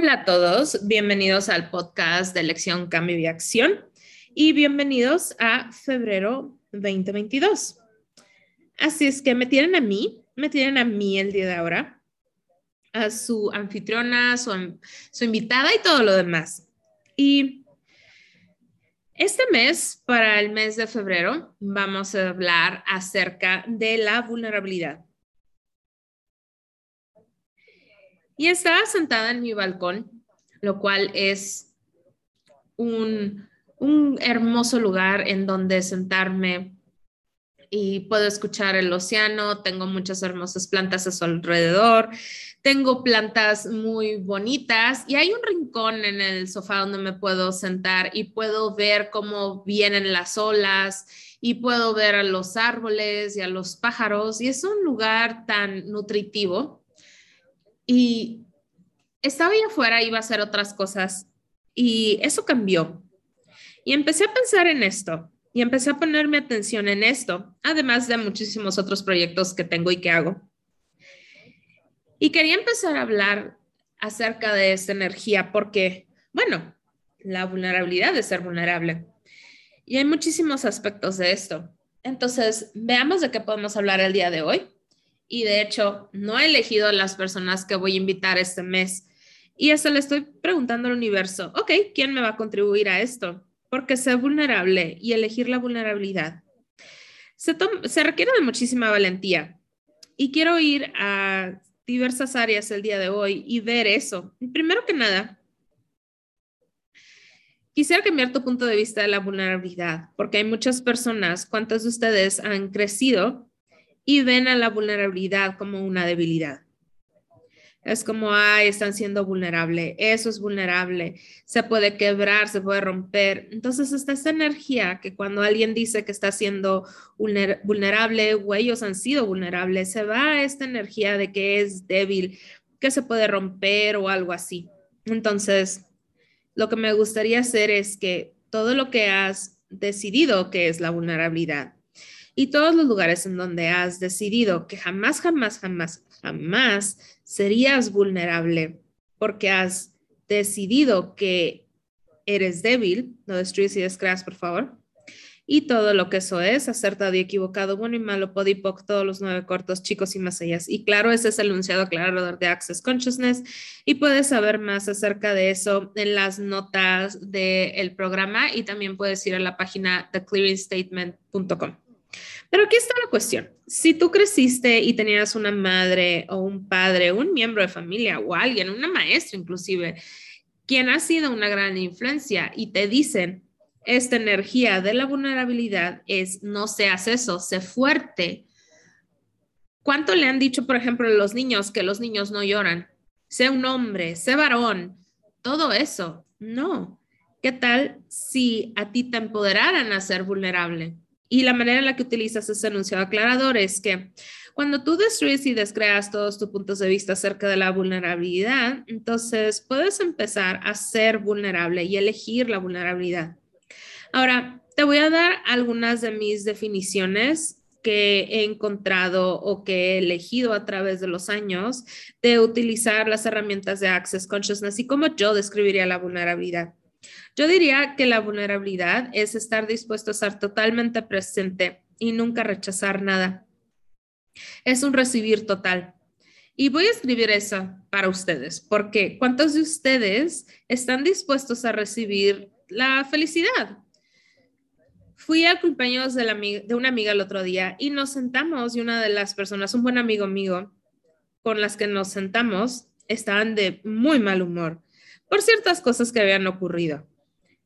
Hola a todos, bienvenidos al podcast de Elección Cambio y Acción y bienvenidos a febrero 2022. Así es que me tienen a mí, me tienen a mí el día de ahora, a su anfitriona, su, su invitada y todo lo demás. Y este mes, para el mes de febrero, vamos a hablar acerca de la vulnerabilidad. Y estaba sentada en mi balcón, lo cual es un, hermoso lugar en donde sentarme y puedo escuchar el océano, tengo muchas hermosas plantas a su alrededor, tengo plantas muy bonitas y hay un rincón en el sofá donde me puedo sentar y puedo ver cómo vienen las olas y puedo ver a los árboles y a los pájaros y es un lugar tan nutritivo y estaba ahí afuera, iba a hacer otras cosas y eso cambió. Y empecé a pensar en esto y empecé a ponerme atención en esto, además de muchísimos otros proyectos que tengo y que hago. Y quería empezar a hablar acerca de esta energía porque, bueno, la vulnerabilidad de ser vulnerable. Y hay muchísimos aspectos de esto. Entonces, veamos de qué podemos hablar el día de hoy y de hecho no he elegido las personas que voy a invitar este mes. Y eso le estoy preguntando al universo, ok, ¿quién me va a contribuir a esto? Porque ser vulnerable y elegir la vulnerabilidad se, requiere de muchísima valentía. Y quiero ir a diversas áreas el día de hoy y ver eso. Primero que nada, quisiera cambiar tu punto de vista de la vulnerabilidad, porque hay muchas personas, ¿cuántos de ustedes han crecido y ven a la vulnerabilidad como una debilidad. Es como, ay, están siendo vulnerable, eso es vulnerable, se puede quebrar, se puede romper. Entonces está esta energía que cuando alguien dice que está siendo vulnerable o ellos han sido vulnerables, se va esta energía de que es débil, que se puede romper o algo así. Entonces, lo que me gustaría hacer es que todo lo que has decidido que es la vulnerabilidad, y todos los lugares en donde has decidido que jamás, jamás, jamás, jamás serías vulnerable porque has decidido que eres débil, no destruyes y descreas, por favor. Y todo lo que eso es, acertado y equivocado, bueno y malo, podipoc, todos los nueve cortos, chicos y más allá. Y claro, ese es el enunciado aclarador de Access Consciousness. Y puedes saber más acerca de eso en las notas del programa y también puedes ir a la página theclearingstatement.com. Pero aquí está la cuestión. Si tú creciste y tenías una madre o un padre, un miembro de familia o alguien, una maestra inclusive, quien ha sido una gran influencia y te dicen, esta energía de la vulnerabilidad es no seas eso, sé fuerte. ¿Cuánto le han dicho, por ejemplo, a los niños que los niños no lloran? Sé un hombre, sé varón, todo eso. No. ¿Qué tal si a ti te empoderaran a ser vulnerable? Y la manera en la que utilizas ese enunciado aclarador es que cuando tú destruyes y descreas todos tus puntos de vista acerca de la vulnerabilidad, entonces puedes empezar a ser vulnerable y elegir la vulnerabilidad. Ahora, te voy a dar algunas de mis definiciones que he encontrado o que he elegido a través de los años de utilizar las herramientas de Access Consciousness y cómo yo describiría la vulnerabilidad. Yo diría que la vulnerabilidad es estar dispuesto a estar totalmente presente y nunca rechazar nada. Es un recibir total. Y voy a escribir eso para ustedes, porque ¿cuántos de ustedes están dispuestos a recibir la felicidad? Fui a cumpleaños de, la, de una amiga el otro día y nos sentamos y una de las personas, un buen amigo mío, con las que nos sentamos, estaban de muy mal humor por ciertas cosas que habían ocurrido,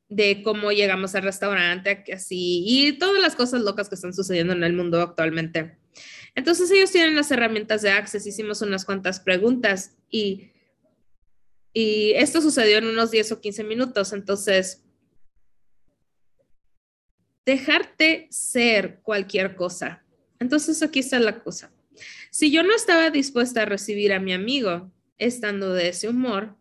de cómo llegamos al restaurante, así, y todas las cosas locas que están sucediendo en el mundo actualmente. Entonces ellos tienen las herramientas de Access, hicimos unas cuantas preguntas y, y esto sucedió en unos 10 o 15 minutos, entonces dejarte ser cualquier cosa. Entonces aquí está la cosa. Si yo no estaba dispuesta a recibir a mi amigo estando de ese humor,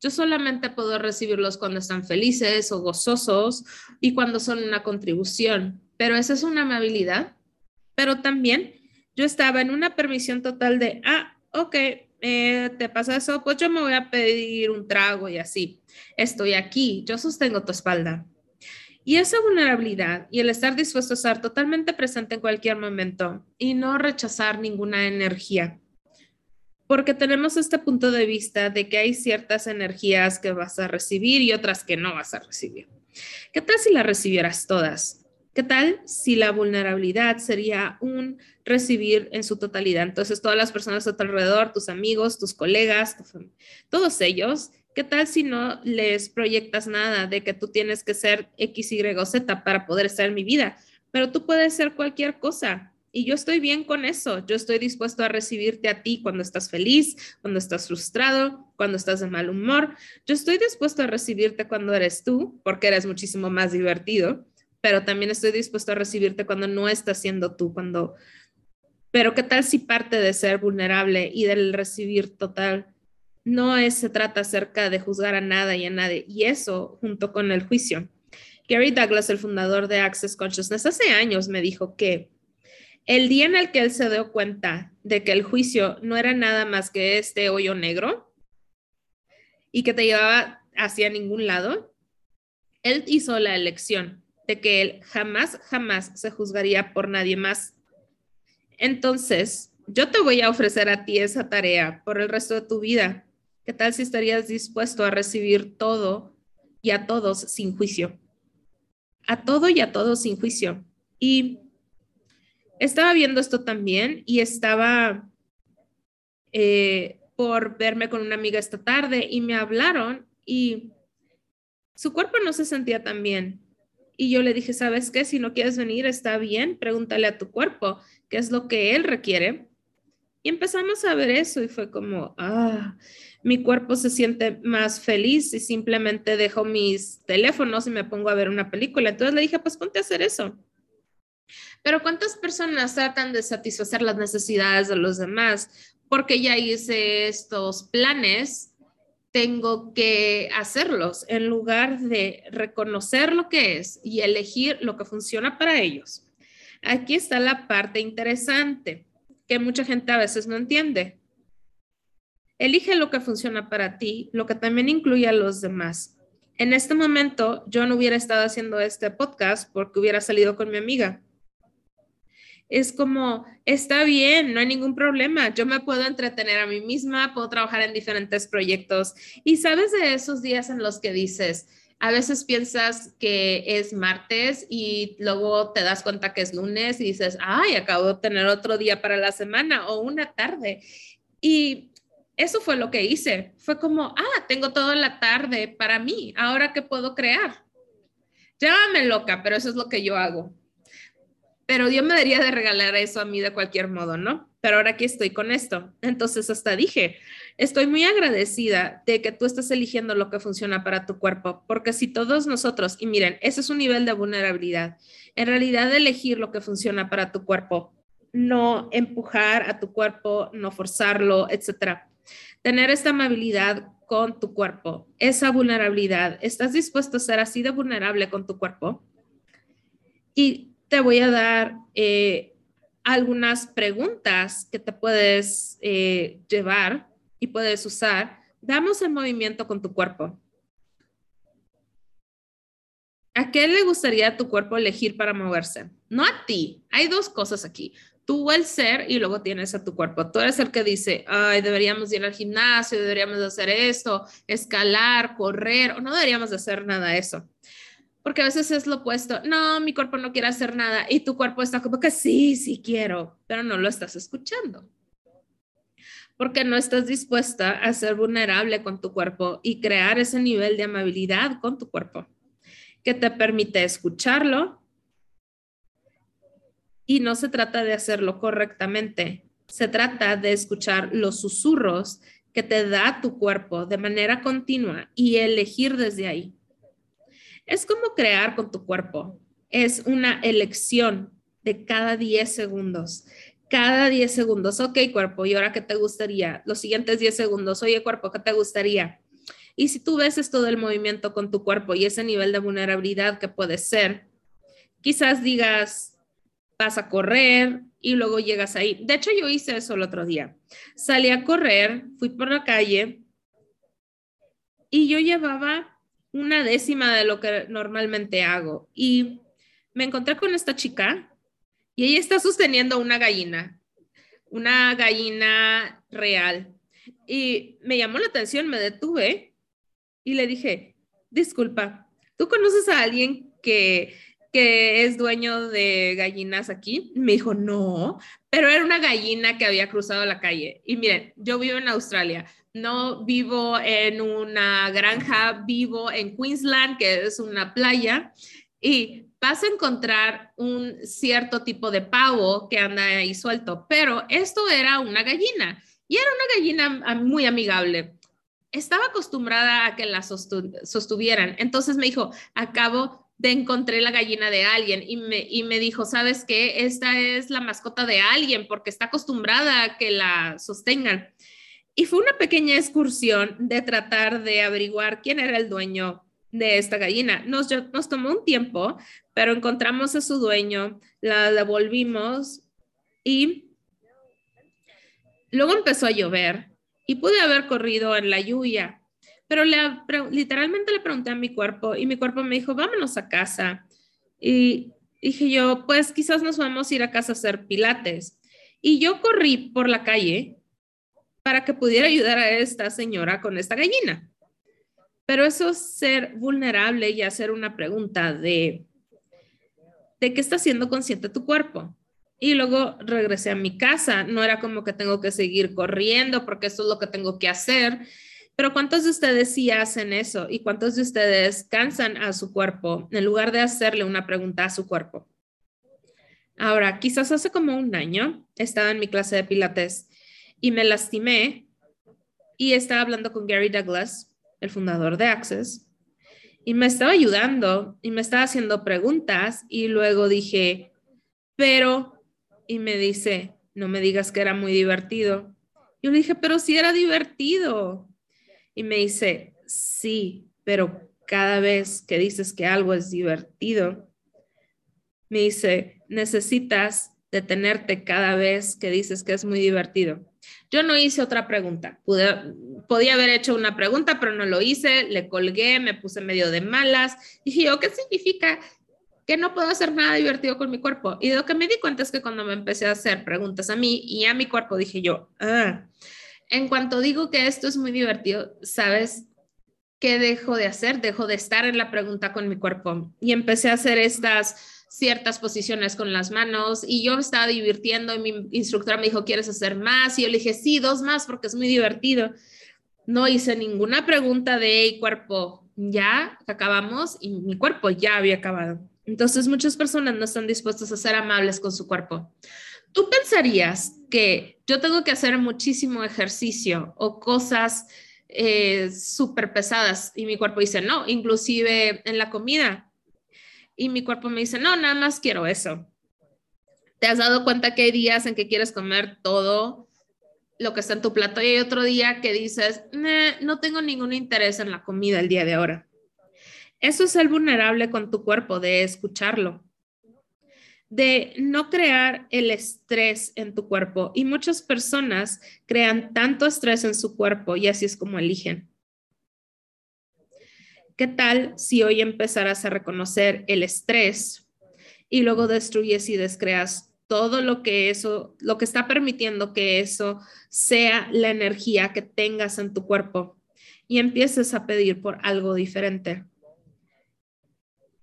yo solamente puedo recibirlos cuando están felices o gozosos y cuando son una contribución, pero esa es una amabilidad. Pero también yo estaba en una permisión total de, ah, ok, eh, ¿te pasa eso? Pues yo me voy a pedir un trago y así. Estoy aquí, yo sostengo tu espalda. Y esa vulnerabilidad y el estar dispuesto a estar totalmente presente en cualquier momento y no rechazar ninguna energía. Porque tenemos este punto de vista de que hay ciertas energías que vas a recibir y otras que no vas a recibir. ¿Qué tal si las recibieras todas? ¿Qué tal si la vulnerabilidad sería un recibir en su totalidad? Entonces, todas las personas a tu alrededor, tus amigos, tus colegas, todos ellos, ¿qué tal si no les proyectas nada de que tú tienes que ser X, Y o Z para poder estar en mi vida? Pero tú puedes ser cualquier cosa. Y yo estoy bien con eso. Yo estoy dispuesto a recibirte a ti cuando estás feliz, cuando estás frustrado, cuando estás de mal humor. Yo estoy dispuesto a recibirte cuando eres tú, porque eres muchísimo más divertido pero también estoy dispuesto a recibirte cuando no estás siendo tú, cuando... Pero qué tal si parte de ser vulnerable y del recibir total no es, se trata acerca de juzgar a nada y a nadie, y eso junto con el juicio. Gary Douglas, el fundador de Access Consciousness, hace años me dijo que el día en el que él se dio cuenta de que el juicio no era nada más que este hoyo negro y que te llevaba hacia ningún lado, él hizo la elección que él jamás, jamás se juzgaría por nadie más. Entonces, yo te voy a ofrecer a ti esa tarea por el resto de tu vida. ¿Qué tal si estarías dispuesto a recibir todo y a todos sin juicio? A todo y a todos sin juicio. Y estaba viendo esto también y estaba eh, por verme con una amiga esta tarde y me hablaron y su cuerpo no se sentía tan bien y yo le dije, ¿sabes qué? Si no quieres venir, está bien, pregúntale a tu cuerpo qué es lo que él requiere. Y empezamos a ver eso y fue como, ah, mi cuerpo se siente más feliz y simplemente dejo mis teléfonos y me pongo a ver una película. Entonces le dije, pues ponte a hacer eso. Pero ¿cuántas personas tratan de satisfacer las necesidades de los demás? Porque ya hice estos planes tengo que hacerlos en lugar de reconocer lo que es y elegir lo que funciona para ellos. Aquí está la parte interesante que mucha gente a veces no entiende. Elige lo que funciona para ti, lo que también incluye a los demás. En este momento yo no hubiera estado haciendo este podcast porque hubiera salido con mi amiga es como, está bien, no hay ningún problema, yo me puedo entretener a mí misma, puedo trabajar en diferentes proyectos. Y sabes de esos días en los que dices, a veces piensas que es martes y luego te das cuenta que es lunes y dices, ay, acabo de tener otro día para la semana o una tarde. Y eso fue lo que hice. Fue como, ah, tengo toda la tarde para mí, ahora qué puedo crear. Llámame loca, pero eso es lo que yo hago pero Dios me debería de regalar eso a mí de cualquier modo, ¿no? Pero ahora aquí estoy con esto. Entonces hasta dije, estoy muy agradecida de que tú estés eligiendo lo que funciona para tu cuerpo, porque si todos nosotros, y miren, ese es un nivel de vulnerabilidad, en realidad elegir lo que funciona para tu cuerpo, no empujar a tu cuerpo, no forzarlo, etcétera. Tener esta amabilidad con tu cuerpo, esa vulnerabilidad, ¿estás dispuesto a ser así de vulnerable con tu cuerpo? Y te voy a dar eh, algunas preguntas que te puedes eh, llevar y puedes usar. Damos el movimiento con tu cuerpo. ¿A qué le gustaría tu cuerpo elegir para moverse? No a ti. Hay dos cosas aquí. Tú el ser y luego tienes a tu cuerpo. Tú eres el que dice, ay, deberíamos ir al gimnasio, deberíamos hacer esto, escalar, correr, o no deberíamos hacer nada de eso. Porque a veces es lo opuesto. No, mi cuerpo no quiere hacer nada y tu cuerpo está como que sí, sí quiero, pero no lo estás escuchando. Porque no estás dispuesta a ser vulnerable con tu cuerpo y crear ese nivel de amabilidad con tu cuerpo que te permite escucharlo. Y no se trata de hacerlo correctamente, se trata de escuchar los susurros que te da tu cuerpo de manera continua y elegir desde ahí. Es como crear con tu cuerpo. Es una elección de cada 10 segundos. Cada 10 segundos, ok cuerpo, ¿y ahora qué te gustaría? Los siguientes 10 segundos, oye cuerpo, ¿qué te gustaría? Y si tú ves esto del movimiento con tu cuerpo y ese nivel de vulnerabilidad que puede ser, quizás digas, vas a correr y luego llegas ahí. De hecho, yo hice eso el otro día. Salí a correr, fui por la calle y yo llevaba una décima de lo que normalmente hago. Y me encontré con esta chica y ella está sosteniendo una gallina, una gallina real. Y me llamó la atención, me detuve y le dije, disculpa, ¿tú conoces a alguien que, que es dueño de gallinas aquí? Me dijo, no, pero era una gallina que había cruzado la calle. Y miren, yo vivo en Australia no vivo en una granja, vivo en Queensland, que es una playa, y vas a encontrar un cierto tipo de pavo que anda ahí suelto, pero esto era una gallina y era una gallina muy amigable. Estaba acostumbrada a que la sostuvieran, entonces me dijo, acabo de encontré la gallina de alguien y me, y me dijo, ¿sabes qué? Esta es la mascota de alguien porque está acostumbrada a que la sostengan. Y fue una pequeña excursión de tratar de averiguar quién era el dueño de esta gallina. Nos, nos tomó un tiempo, pero encontramos a su dueño, la devolvimos y luego empezó a llover y pude haber corrido en la lluvia, pero literalmente le pregunté a mi cuerpo y mi cuerpo me dijo, vámonos a casa. Y dije yo, pues quizás nos vamos a ir a casa a hacer pilates. Y yo corrí por la calle para que pudiera ayudar a esta señora con esta gallina. Pero eso es ser vulnerable y hacer una pregunta de, ¿de qué está siendo consciente tu cuerpo? Y luego regresé a mi casa. No era como que tengo que seguir corriendo porque eso es lo que tengo que hacer. Pero ¿cuántos de ustedes sí hacen eso? ¿Y cuántos de ustedes cansan a su cuerpo en lugar de hacerle una pregunta a su cuerpo? Ahora, quizás hace como un año estaba en mi clase de pilates y me lastimé y estaba hablando con Gary Douglas, el fundador de Access, y me estaba ayudando y me estaba haciendo preguntas y luego dije, pero, y me dice, no me digas que era muy divertido. Yo le dije, pero sí era divertido. Y me dice, sí, pero cada vez que dices que algo es divertido, me dice, necesitas detenerte cada vez que dices que es muy divertido. Yo no hice otra pregunta. podía haber hecho una pregunta, pero no lo hice. Le colgué, me puse medio de malas. Dije yo, ¿qué significa que no puedo hacer nada divertido con mi cuerpo? Y lo que me di cuenta es que cuando me empecé a hacer preguntas a mí y a mi cuerpo, dije yo, ah, en cuanto digo que esto es muy divertido, ¿sabes? ¿Qué dejo de hacer? Dejo de estar en la pregunta con mi cuerpo y empecé a hacer estas ciertas posiciones con las manos y yo me estaba divirtiendo y mi instructora me dijo, ¿quieres hacer más? Y yo le dije, sí, dos más porque es muy divertido. No hice ninguna pregunta de cuerpo, ya acabamos y mi cuerpo ya había acabado. Entonces muchas personas no están dispuestas a ser amables con su cuerpo. ¿Tú pensarías que yo tengo que hacer muchísimo ejercicio o cosas eh, súper pesadas y mi cuerpo dice, no, inclusive en la comida? Y mi cuerpo me dice, no, nada más quiero eso. ¿Te has dado cuenta que hay días en que quieres comer todo lo que está en tu plato y hay otro día que dices, no tengo ningún interés en la comida el día de ahora? Eso es ser vulnerable con tu cuerpo, de escucharlo, de no crear el estrés en tu cuerpo. Y muchas personas crean tanto estrés en su cuerpo y así es como eligen. ¿Qué tal si hoy empezaras a reconocer el estrés y luego destruyes y descreas todo lo que eso, lo que está permitiendo que eso sea la energía que tengas en tu cuerpo y empieces a pedir por algo diferente?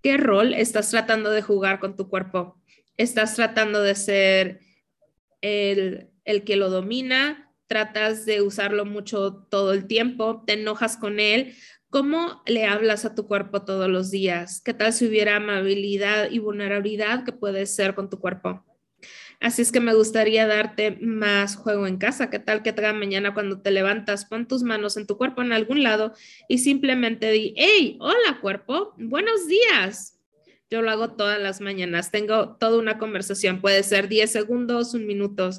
¿Qué rol estás tratando de jugar con tu cuerpo? ¿Estás tratando de ser el, el que lo domina? ¿Tratas de usarlo mucho todo el tiempo? ¿Te enojas con él? ¿Cómo le hablas a tu cuerpo todos los días? ¿Qué tal si hubiera amabilidad y vulnerabilidad que puedes ser con tu cuerpo? Así es que me gustaría darte más juego en casa. ¿Qué tal que te mañana cuando te levantas, pon tus manos en tu cuerpo en algún lado y simplemente di, hey, hola cuerpo, buenos días. Yo lo hago todas las mañanas. Tengo toda una conversación. Puede ser 10 segundos, un minuto.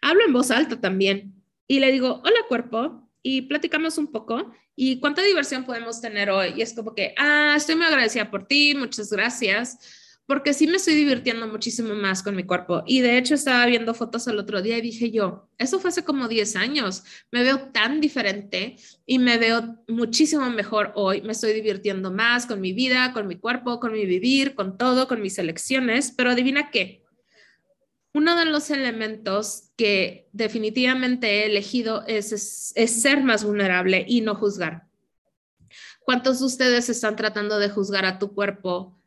Hablo en voz alta también. Y le digo, hola cuerpo, y platicamos un poco y cuánta diversión podemos tener hoy. Y es como que, ah, estoy muy agradecida por ti, muchas gracias porque sí me estoy divirtiendo muchísimo más con mi cuerpo. Y de hecho estaba viendo fotos el otro día y dije yo, eso fue hace como 10 años, me veo tan diferente y me veo muchísimo mejor hoy, me estoy divirtiendo más con mi vida, con mi cuerpo, con mi vivir, con todo, con mis elecciones, pero adivina qué. Uno de los elementos que definitivamente he elegido es, ser más vulnerable y no juzgar. ¿Cuántos de ustedes están tratando de juzgar a tu cuerpo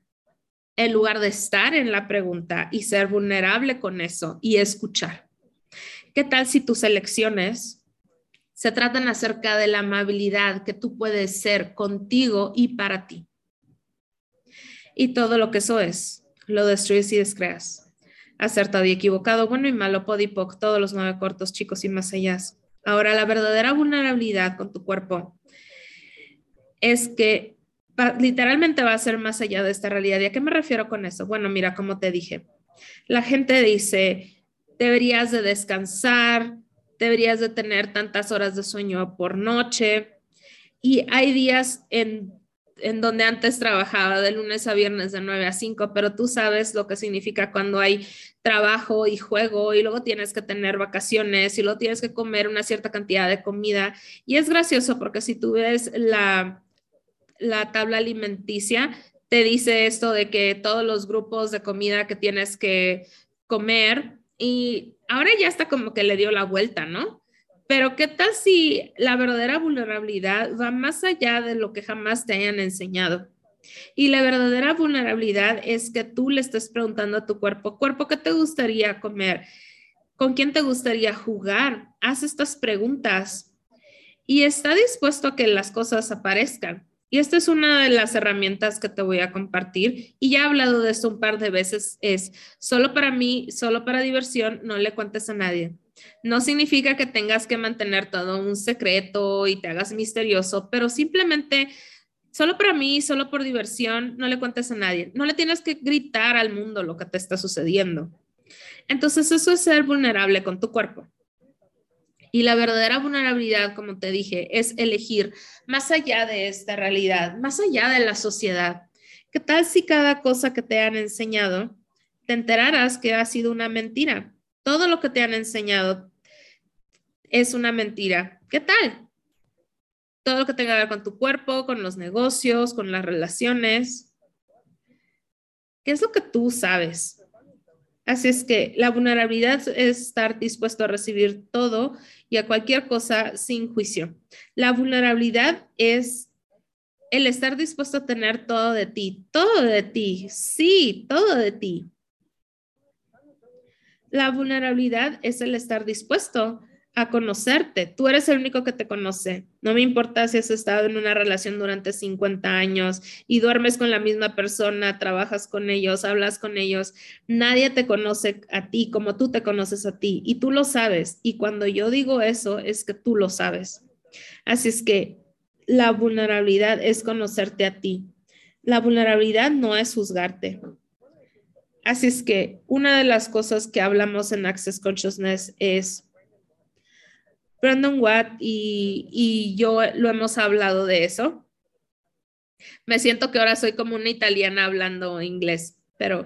en lugar de estar en la pregunta y ser vulnerable con eso y escuchar? ¿Qué tal si tus elecciones se tratan acerca de la amabilidad que tú puedes ser contigo y para ti? Y todo lo que eso es, lo destruyes y descreas. Acertado y equivocado, bueno y malo, podipoc, todos los nueve cortos, chicos y más allá. Ahora, la verdadera vulnerabilidad con tu cuerpo es que literalmente va a ser más allá de esta realidad. ¿Y a qué me refiero con eso? Bueno, mira, como te dije, la gente dice, deberías de descansar, deberías de tener tantas horas de sueño por noche. Y hay días en, en donde antes trabajaba de lunes a viernes de 9 a 5, pero tú sabes lo que significa cuando hay trabajo y juego y luego tienes que tener vacaciones y luego tienes que comer una cierta cantidad de comida. Y es gracioso porque si tú ves la la tabla alimenticia te dice esto de que todos los grupos de comida que tienes que comer y ahora ya está como que le dio la vuelta, ¿no? Pero ¿qué tal si la verdadera vulnerabilidad va más allá de lo que jamás te hayan enseñado? Y la verdadera vulnerabilidad es que tú le estés preguntando a tu cuerpo, cuerpo, ¿qué te gustaría comer? ¿Con quién te gustaría jugar? Haz estas preguntas y está dispuesto a que las cosas aparezcan. Y esta es una de las herramientas que te voy a compartir. Y ya he hablado de esto un par de veces. Es solo para mí, solo para diversión, no le cuentes a nadie. No significa que tengas que mantener todo un secreto y te hagas misterioso, pero simplemente, solo para mí, solo por diversión, no le cuentes a nadie. No le tienes que gritar al mundo lo que te está sucediendo. Entonces, eso es ser vulnerable con tu cuerpo. Y la verdadera vulnerabilidad, como te dije, es elegir más allá de esta realidad, más allá de la sociedad. ¿Qué tal si cada cosa que te han enseñado te enterarás que ha sido una mentira? Todo lo que te han enseñado es una mentira. ¿Qué tal? Todo lo que tenga que ver con tu cuerpo, con los negocios, con las relaciones. ¿Qué es lo que tú sabes? Así es que la vulnerabilidad es estar dispuesto a recibir todo y a cualquier cosa sin juicio. La vulnerabilidad es el estar dispuesto a tener todo de ti, todo de ti, sí, todo de ti. La vulnerabilidad es el estar dispuesto a conocerte. Tú eres el único que te conoce. No me importa si has estado en una relación durante 50 años y duermes con la misma persona, trabajas con ellos, hablas con ellos. Nadie te conoce a ti como tú te conoces a ti y tú lo sabes. Y cuando yo digo eso es que tú lo sabes. Así es que la vulnerabilidad es conocerte a ti. La vulnerabilidad no es juzgarte. Así es que una de las cosas que hablamos en Access Consciousness es Brandon Watt y, yo lo hemos hablado de eso. Me siento que ahora soy como una italiana hablando inglés, pero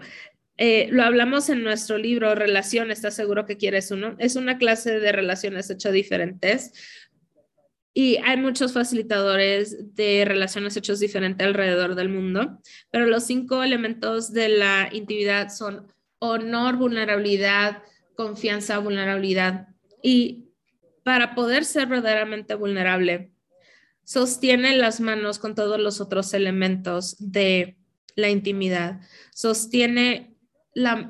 eh, lo hablamos en nuestro libro Relación, ¿estás seguro que quieres uno? Es una clase de relaciones hecho diferentes y hay muchos facilitadores de relaciones hechos diferentes alrededor del mundo, pero los cinco elementos de la intimidad son honor, vulnerabilidad, confianza, vulnerabilidad. Y para poder ser verdaderamente vulnerable, sostiene las manos con todos los otros elementos de la intimidad. Sostiene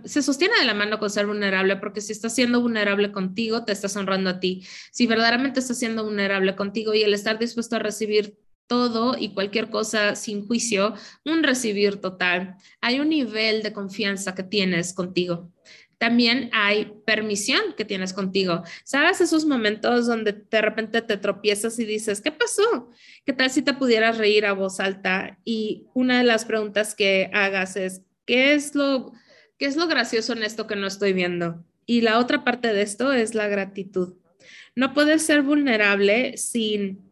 se sostiene de la mano con ser vulnerable, porque si estás siendo vulnerable contigo, te estás honrando a ti. Si verdaderamente estás siendo vulnerable contigo y el estar dispuesto a recibir todo y cualquier cosa sin juicio, un recibir total, hay un nivel de confianza que tienes contigo también hay permisión que tienes contigo. ¿Sabes esos momentos donde de repente te tropiezas y dices, ¿qué pasó? ¿Qué tal si te pudieras reír a voz alta? Y una de las preguntas que hagas es, ¿qué es lo, qué es lo gracioso en esto que no estoy viendo? Y la otra parte de esto es la gratitud. No puedes ser vulnerable sin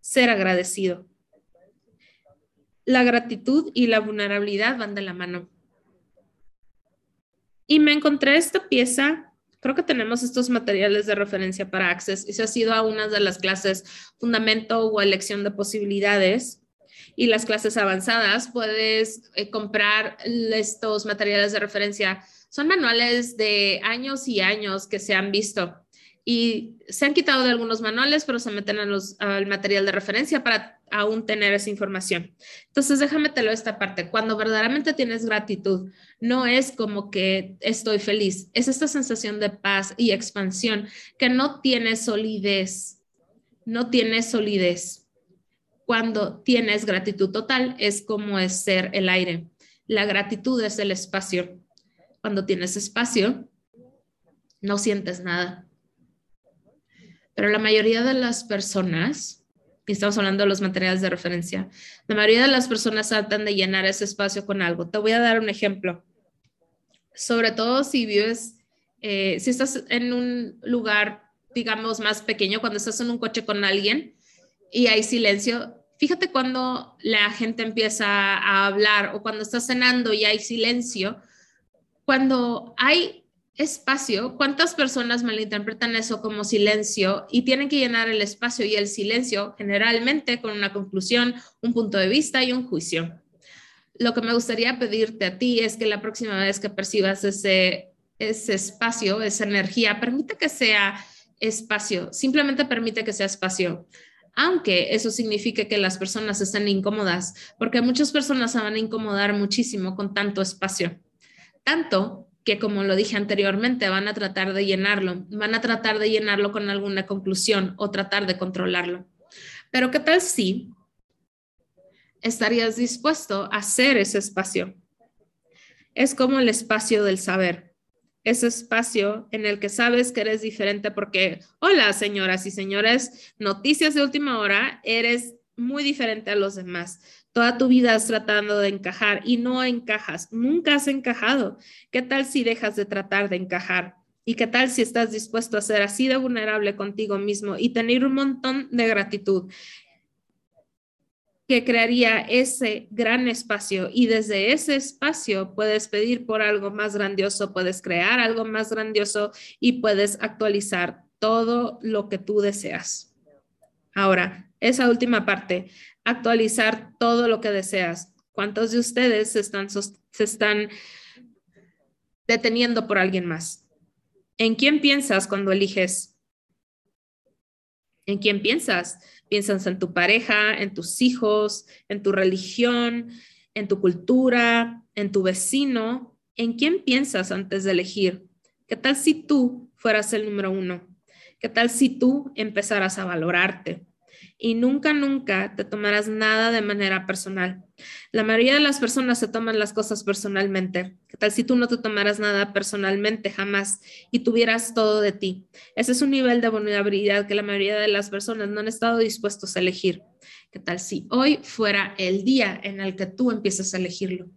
ser agradecido. La gratitud y la vulnerabilidad van de la mano. Y me encontré esta pieza, creo que tenemos estos materiales de referencia para Access, se ha sido a una de las clases fundamento o elección de posibilidades y las clases avanzadas, puedes eh, comprar estos materiales de referencia. Son manuales de años y años que se han visto y se han quitado de algunos manuales, pero se meten al material de referencia para aún tener esa información. Entonces, déjame te esta parte. Cuando verdaderamente tienes gratitud, no es como que estoy feliz, es esta sensación de paz y expansión que no tiene solidez, no tiene solidez. Cuando tienes gratitud total, es como es ser el aire. La gratitud es el espacio. Cuando tienes espacio, no sientes nada pero la mayoría de las personas, y estamos hablando de los materiales de referencia, la mayoría de las personas tratan de llenar ese espacio con algo. Te voy a dar un ejemplo. Sobre todo si vives, eh, si estás en un lugar, digamos, más pequeño, cuando estás en un coche con alguien y hay silencio, fíjate cuando la gente empieza a hablar o cuando estás cenando y hay silencio, cuando hay espacio, ¿cuántas personas malinterpretan eso como silencio y tienen que llenar el espacio y el silencio generalmente con una conclusión, un punto de vista y un juicio? Lo que me gustaría pedirte a ti es que la próxima vez que percibas ese, ese espacio, esa energía, permite que sea espacio, simplemente permite que sea espacio aunque eso signifique que las personas estén incómodas, porque muchas personas se van a incomodar muchísimo con tanto espacio. Tanto que como lo dije anteriormente, van a tratar de llenarlo, van a tratar de llenarlo con alguna conclusión o tratar de controlarlo. Pero ¿qué tal si estarías dispuesto a hacer ese espacio? Es como el espacio del saber, ese espacio en el que sabes que eres diferente porque, hola señoras y señores, noticias de última hora, eres muy diferente a los demás Toda tu vida has tratando de encajar y no encajas, nunca has encajado. ¿Qué tal si dejas de tratar de encajar? ¿Y qué tal si estás dispuesto a ser así de vulnerable contigo mismo y tener un montón de gratitud? Que crearía ese gran espacio y desde ese espacio puedes pedir por algo más grandioso, puedes crear algo más grandioso y puedes actualizar todo lo que tú deseas. Ahora, esa última parte, actualizar todo lo que deseas. ¿Cuántos de ustedes se están, se están deteniendo por alguien más? ¿En quién piensas cuando eliges? ¿En quién piensas? Piensas en tu pareja, en tus hijos, en tu religión, en tu cultura, en tu vecino. ¿En quién piensas antes de elegir? ¿Qué tal si tú fueras el número uno? ¿Qué tal si tú empezaras a valorarte? Y nunca, nunca te tomarás nada de manera personal. La mayoría de las personas se toman las cosas personalmente. ¿Qué tal si tú no te tomaras nada personalmente jamás y tuvieras todo de ti? Ese es un nivel de vulnerabilidad que la mayoría de las personas no han estado dispuestos a elegir. ¿Qué tal si hoy fuera el día en el que tú empiezas a elegirlo?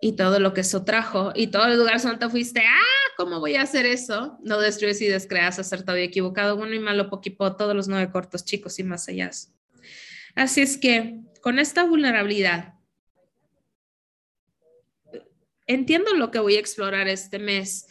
Y todo lo que eso trajo y todo el lugar donde fuiste, ah, ¿cómo voy a hacer eso? No destruyes y descreas, acertado y equivocado, bueno y malo, poquito, todos los nueve cortos chicos y más allá. Así es que con esta vulnerabilidad, entiendo lo que voy a explorar este mes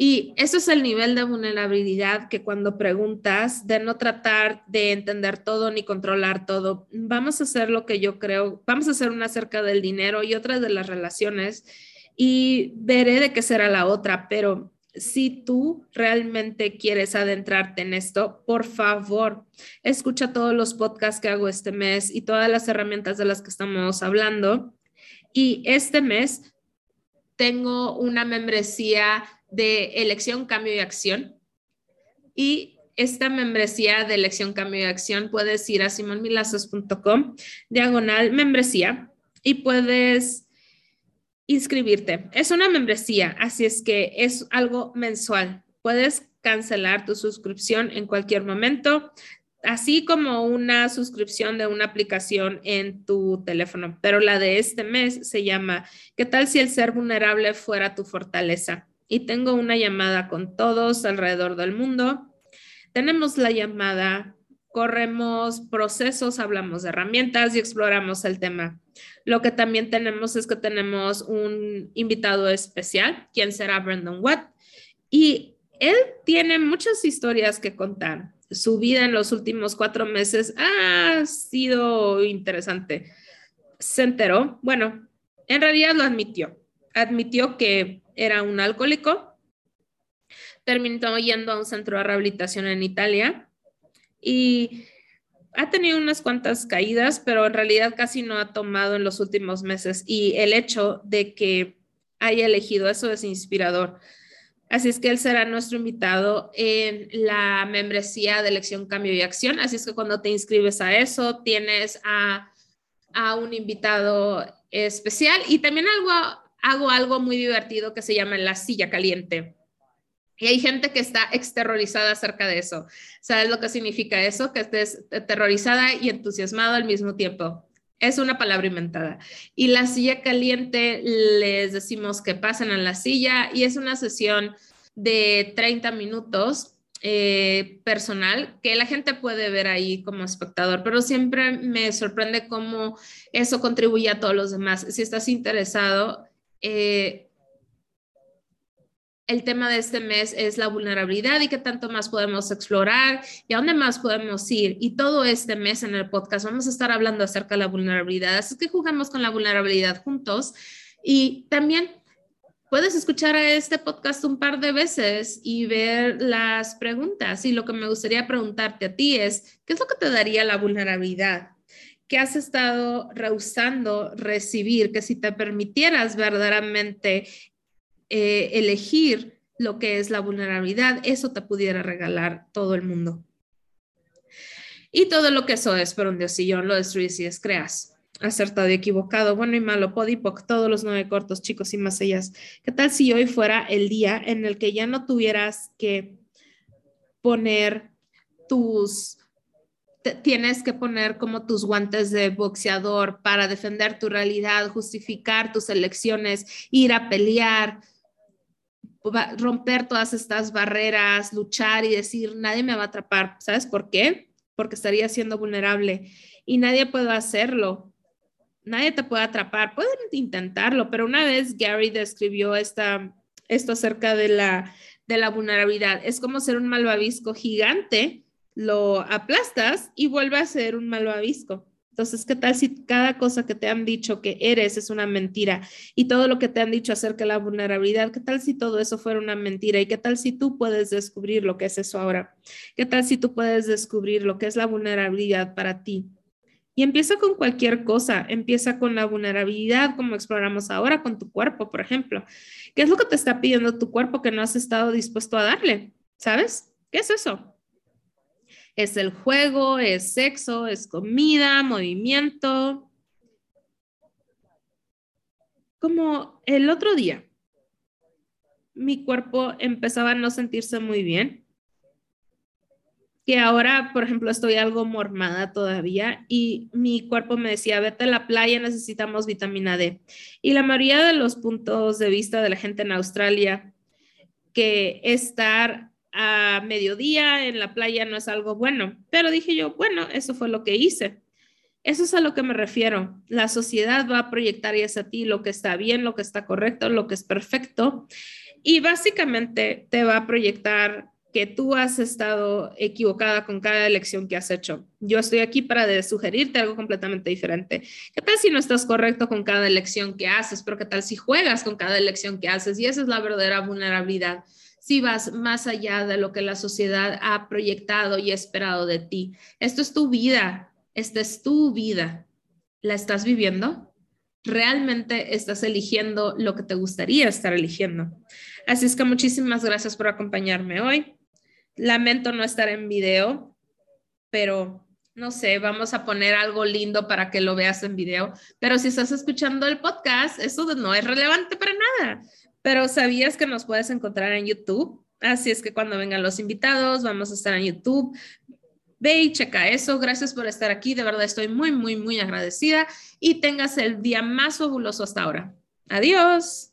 y eso es el nivel de vulnerabilidad que cuando preguntas, de no tratar de entender todo ni controlar todo, vamos a hacer lo que yo creo, vamos a hacer una acerca del dinero y otra de las relaciones y veré de qué será la otra, pero si tú realmente quieres adentrarte en esto, por favor, escucha todos los podcasts que hago este mes y todas las herramientas de las que estamos hablando. Y este mes tengo una membresía de elección, cambio y acción. Y esta membresía de elección, cambio y acción puedes ir a simonmilazos.com, diagonal membresía, y puedes inscribirte. Es una membresía, así es que es algo mensual. Puedes cancelar tu suscripción en cualquier momento, así como una suscripción de una aplicación en tu teléfono. Pero la de este mes se llama ¿Qué tal si el ser vulnerable fuera tu fortaleza? Y tengo una llamada con todos alrededor del mundo. Tenemos la llamada, corremos procesos, hablamos de herramientas y exploramos el tema. Lo que también tenemos es que tenemos un invitado especial, quien será Brandon Watt. Y él tiene muchas historias que contar. Su vida en los últimos cuatro meses ha sido interesante. Se enteró, bueno, en realidad lo admitió. Admitió que era un alcohólico. Terminó yendo a un centro de rehabilitación en Italia y ha tenido unas cuantas caídas, pero en realidad casi no ha tomado en los últimos meses. Y el hecho de que haya elegido eso es inspirador. Así es que él será nuestro invitado en la membresía de elección, cambio y acción. Así es que cuando te inscribes a eso, tienes a, a un invitado especial y también algo, hago algo muy divertido que se llama la silla caliente. Y hay gente que está exterrorizada acerca de eso. ¿Sabes lo que significa eso? Que estés aterrorizada y entusiasmado al mismo tiempo. Es una palabra inventada. Y la silla caliente, les decimos que pasen a la silla y es una sesión de 30 minutos eh, personal que la gente puede ver ahí como espectador, pero siempre me sorprende cómo eso contribuye a todos los demás. Si estás interesado, eh, el tema de este mes es la vulnerabilidad y qué tanto más podemos explorar y a dónde más podemos ir. Y todo este mes en el podcast vamos a estar hablando acerca de la vulnerabilidad. Así que jugamos con la vulnerabilidad juntos y también puedes escuchar a este podcast un par de veces y ver las preguntas. Y lo que me gustaría preguntarte a ti es, ¿qué es lo que te daría la vulnerabilidad? ¿Qué has estado rehusando recibir? Que si te permitieras verdaderamente eh, elegir lo que es la vulnerabilidad, eso te pudiera regalar todo el mundo. Y todo lo que eso es, por un diosillón, lo destruyes y descreas. Acertado y equivocado, bueno y malo, podipoc, todos los nueve cortos, chicos y más ellas. ¿Qué tal si hoy fuera el día en el que ya no tuvieras que poner tus tienes que poner como tus guantes de boxeador para defender tu realidad, justificar tus elecciones, ir a pelear, romper todas estas barreras, luchar y decir, nadie me va a atrapar. ¿Sabes por qué? Porque estaría siendo vulnerable y nadie puede hacerlo. Nadie te puede atrapar. Pueden intentarlo, pero una vez Gary describió esta, esto acerca de la, de la vulnerabilidad. Es como ser un malvavisco gigante, lo aplastas y vuelve a ser un malvavisco. Entonces, ¿qué tal si cada cosa que te han dicho que eres es una mentira y todo lo que te han dicho acerca de la vulnerabilidad, qué tal si todo eso fuera una mentira y qué tal si tú puedes descubrir lo que es eso ahora? ¿Qué tal si tú puedes descubrir lo que es la vulnerabilidad para ti? Y empieza con cualquier cosa, empieza con la vulnerabilidad, como exploramos ahora, con tu cuerpo, por ejemplo. ¿Qué es lo que te está pidiendo tu cuerpo que no has estado dispuesto a darle? ¿Sabes? ¿Qué es eso? Es el juego, es sexo, es comida, movimiento. Como el otro día, mi cuerpo empezaba a no sentirse muy bien. Que ahora, por ejemplo, estoy algo mormada todavía y mi cuerpo me decía, vete a la playa, necesitamos vitamina D. Y la mayoría de los puntos de vista de la gente en Australia, que estar a mediodía en la playa no es algo bueno, pero dije yo, bueno, eso fue lo que hice. Eso es a lo que me refiero. La sociedad va a proyectar hacia ti lo que está bien, lo que está correcto, lo que es perfecto. Y básicamente te va a proyectar que tú has estado equivocada con cada elección que has hecho. Yo estoy aquí para sugerirte algo completamente diferente. ¿Qué tal si no estás correcto con cada elección que haces? Pero ¿qué tal si juegas con cada elección que haces? Y esa es la verdadera vulnerabilidad si vas más allá de lo que la sociedad ha proyectado y esperado de ti. Esto es tu vida, esta es tu vida. ¿La estás viviendo? ¿Realmente estás eligiendo lo que te gustaría estar eligiendo? Así es que muchísimas gracias por acompañarme hoy. Lamento no estar en video, pero no sé, vamos a poner algo lindo para que lo veas en video. Pero si estás escuchando el podcast, eso no es relevante para nada. Pero sabías que nos puedes encontrar en YouTube. Así es que cuando vengan los invitados, vamos a estar en YouTube. Ve y checa eso. Gracias por estar aquí. De verdad estoy muy, muy, muy agradecida y tengas el día más fabuloso hasta ahora. Adiós.